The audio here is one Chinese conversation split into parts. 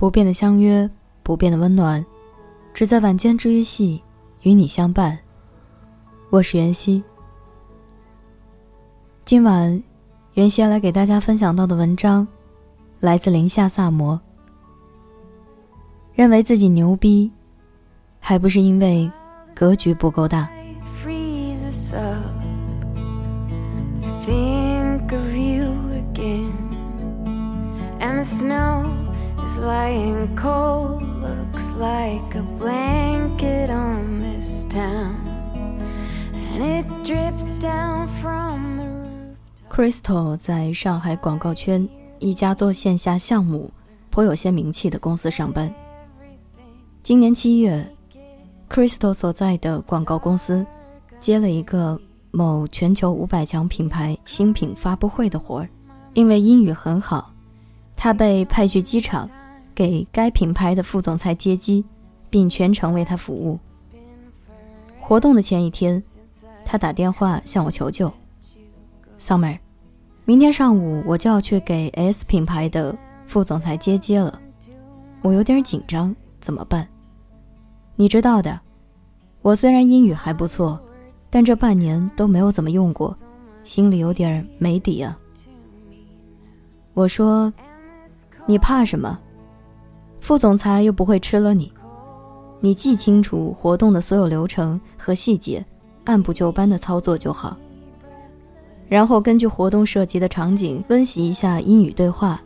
不变的相约，不变的温暖，只在晚间治愈系与你相伴。我是袁熙。今晚，袁熙要来给大家分享到的文章，来自林夏萨摩。认为自己牛逼，还不是因为格局不够大。Flying cold looks like a blanket on this town and it drips down from the roof crystal 在上海广告圈一家做线下项目颇有些名气的公司上班今年七月 crystal 所在的广告公司接了一个某全球五百强品牌新品发布会的活儿因为英语很好他被派去机场给该品牌的副总裁接机，并全程为他服务。活动的前一天，他打电话向我求救：“Summer，明天上午我就要去给 S 品牌的副总裁接机了，我有点紧张，怎么办？你知道的，我虽然英语还不错，但这半年都没有怎么用过，心里有点没底啊。”我说：“你怕什么？”副总裁又不会吃了你，你记清楚活动的所有流程和细节，按部就班的操作就好。然后根据活动涉及的场景温习一下英语对话，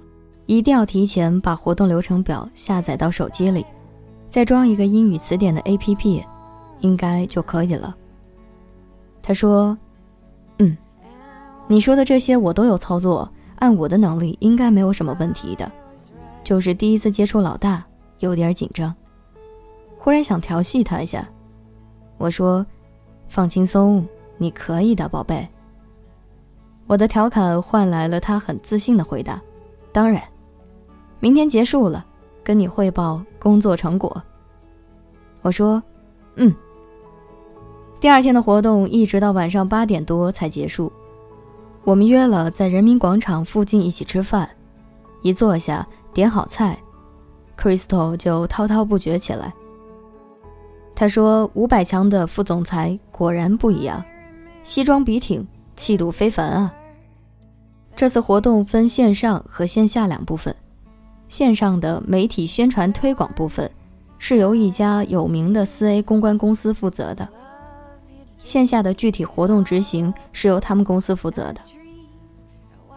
一定要提前把活动流程表下载到手机里，再装一个英语词典的 APP，应该就可以了。他说：“嗯，你说的这些我都有操作，按我的能力应该没有什么问题的。”就是第一次接触老大，有点紧张。忽然想调戏他一下，我说：“放轻松，你可以的，宝贝。”我的调侃换来了他很自信的回答：“当然，明天结束了，跟你汇报工作成果。”我说：“嗯。”第二天的活动一直到晚上八点多才结束，我们约了在人民广场附近一起吃饭，一坐下。点好菜，Crystal 就滔滔不绝起来。他说：“五百强的副总裁果然不一样，西装笔挺，气度非凡啊。”这次活动分线上和线下两部分，线上的媒体宣传推广部分是由一家有名的四 A 公关公司负责的，线下的具体活动执行是由他们公司负责的。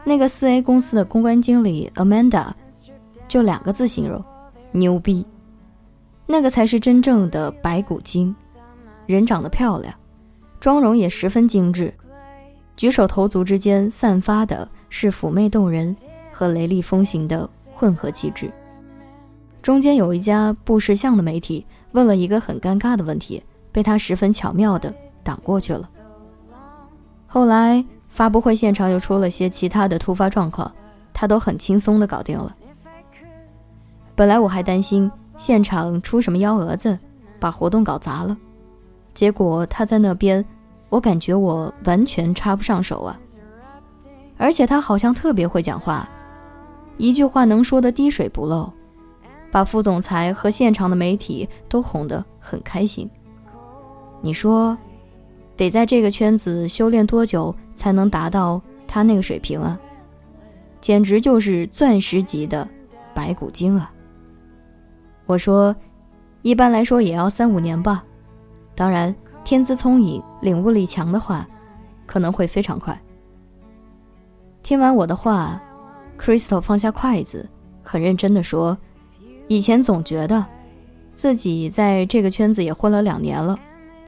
那个四 A 公司的公关经理 Amanda。就两个字形容，牛逼。那个才是真正的白骨精，人长得漂亮，妆容也十分精致，举手投足之间散发的是妩媚动人和雷厉风行的混合气质。中间有一家不识相的媒体问了一个很尴尬的问题，被他十分巧妙的挡过去了。后来发布会现场又出了些其他的突发状况，他都很轻松的搞定了。本来我还担心现场出什么幺蛾子，把活动搞砸了。结果他在那边，我感觉我完全插不上手啊。而且他好像特别会讲话，一句话能说的滴水不漏，把副总裁和现场的媒体都哄得很开心。你说，得在这个圈子修炼多久才能达到他那个水平啊？简直就是钻石级的白骨精啊！我说，一般来说也要三五年吧。当然，天资聪颖、领悟力强的话，可能会非常快。听完我的话，Crystal 放下筷子，很认真地说：“以前总觉得自己在这个圈子也混了两年了，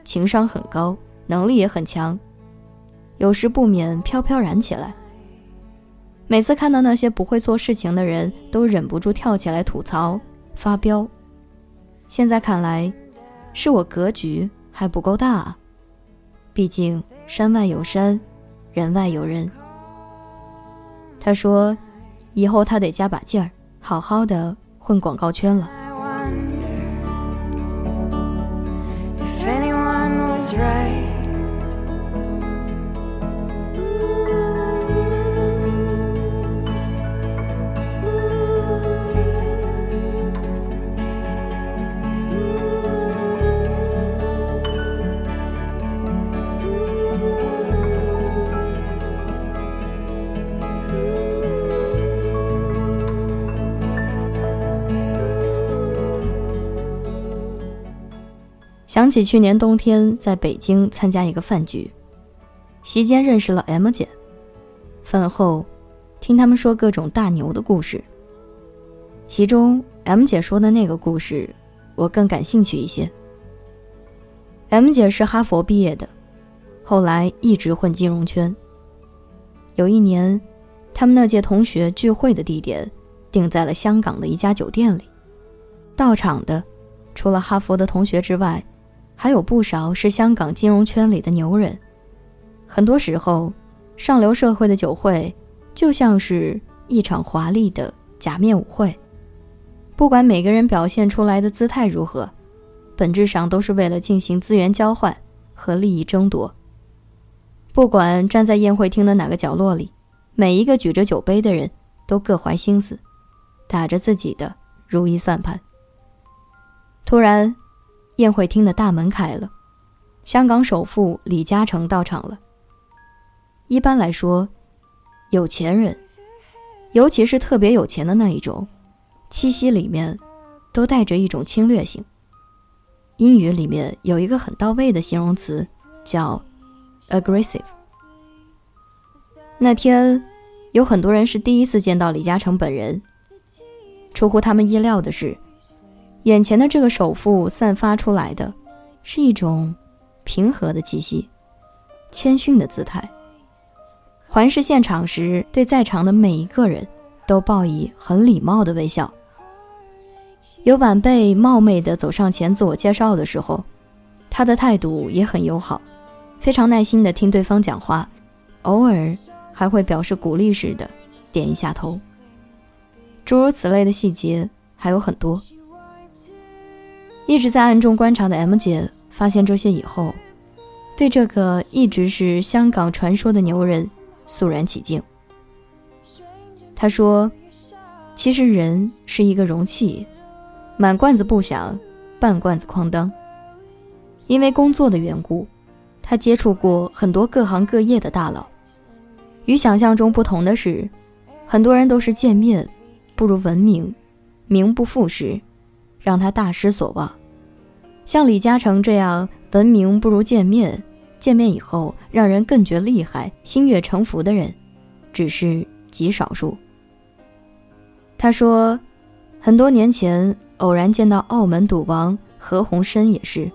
情商很高，能力也很强，有时不免飘飘然起来。每次看到那些不会做事情的人，都忍不住跳起来吐槽。”发飙。现在看来，是我格局还不够大啊。毕竟山外有山，人外有人。他说，以后他得加把劲儿，好好的混广告圈了。想起去年冬天在北京参加一个饭局，席间认识了 M 姐。饭后，听他们说各种大牛的故事。其中 M 姐说的那个故事，我更感兴趣一些。M 姐是哈佛毕业的，后来一直混金融圈。有一年，他们那届同学聚会的地点定在了香港的一家酒店里，到场的除了哈佛的同学之外。还有不少是香港金融圈里的牛人。很多时候，上流社会的酒会就像是一场华丽的假面舞会。不管每个人表现出来的姿态如何，本质上都是为了进行资源交换和利益争夺。不管站在宴会厅的哪个角落里，每一个举着酒杯的人都各怀心思，打着自己的如意算盘。突然。宴会厅的大门开了，香港首富李嘉诚到场了。一般来说，有钱人，尤其是特别有钱的那一种，气息里面都带着一种侵略性。英语里面有一个很到位的形容词，叫 aggressive。那天有很多人是第一次见到李嘉诚本人，出乎他们意料的是。眼前的这个首富散发出来的，是一种平和的气息，谦逊的姿态。环视现场时，对在场的每一个人都报以很礼貌的微笑。有晚辈冒昧的走上前自我介绍的时候，他的态度也很友好，非常耐心的听对方讲话，偶尔还会表示鼓励似的点一下头。诸如此类的细节还有很多。一直在暗中观察的 M 姐发现这些以后，对这个一直是香港传说的牛人肃然起敬。她说：“其实人是一个容器，满罐子不响，半罐子哐当。”因为工作的缘故，他接触过很多各行各业的大佬。与想象中不同的是，很多人都是见面不如闻名，名不副实，让他大失所望。像李嘉诚这样闻名不如见面，见面以后让人更觉厉害、心悦诚服的人，只是极少数。他说，很多年前偶然见到澳门赌王何鸿燊也是，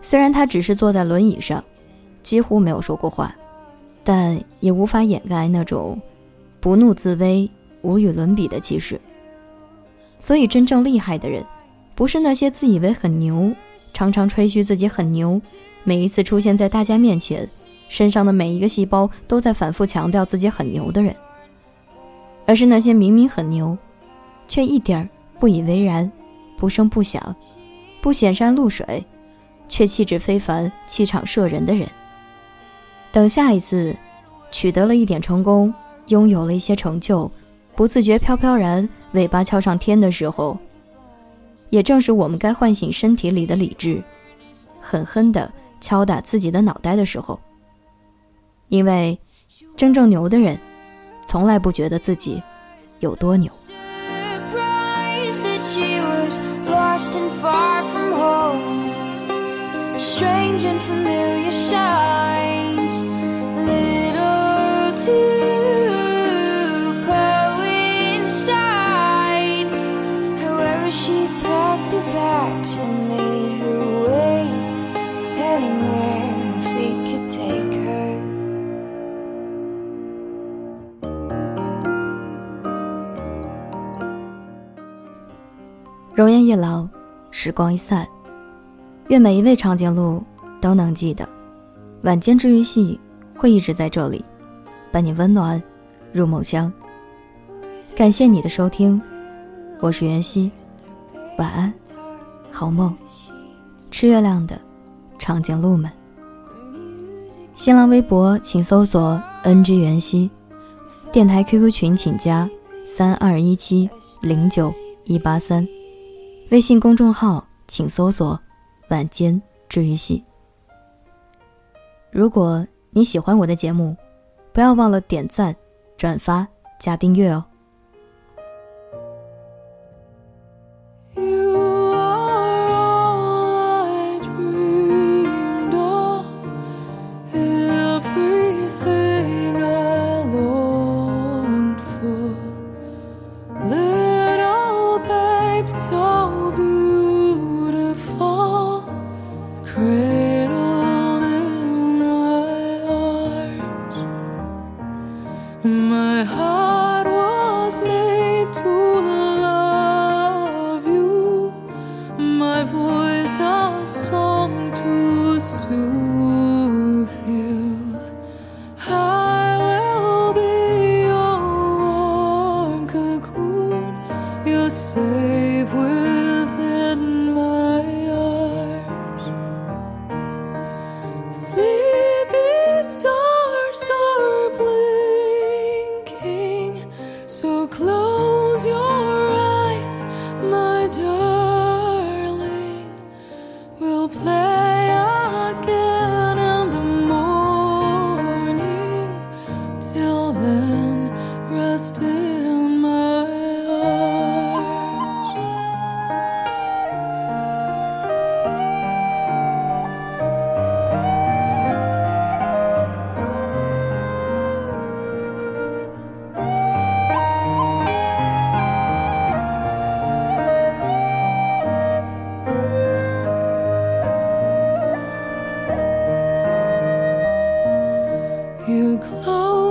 虽然他只是坐在轮椅上，几乎没有说过话，但也无法掩盖那种不怒自威、无与伦比的气势。所以，真正厉害的人。不是那些自以为很牛，常常吹嘘自己很牛，每一次出现在大家面前，身上的每一个细胞都在反复强调自己很牛的人，而是那些明明很牛，却一点不以为然，不声不响，不显山露水，却气质非凡、气场摄人的人。等下一次取得了一点成功，拥有了一些成就，不自觉飘飘然，尾巴翘上天的时候。也正是我们该唤醒身体里的理智，狠狠地敲打自己的脑袋的时候。因为真正牛的人，从来不觉得自己有多牛。时光一散，愿每一位长颈鹿都能记得，晚间治愈系会一直在这里，伴你温暖入梦乡。感谢你的收听，我是袁熙，晚安，好梦，吃月亮的长颈鹿们。新浪微博请搜索 “ng 袁熙”，电台 QQ 群请加三二一七零九一八三。微信公众号请搜索“晚间治愈系”。如果你喜欢我的节目，不要忘了点赞、转发、加订阅哦。We'll.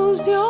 ilusión.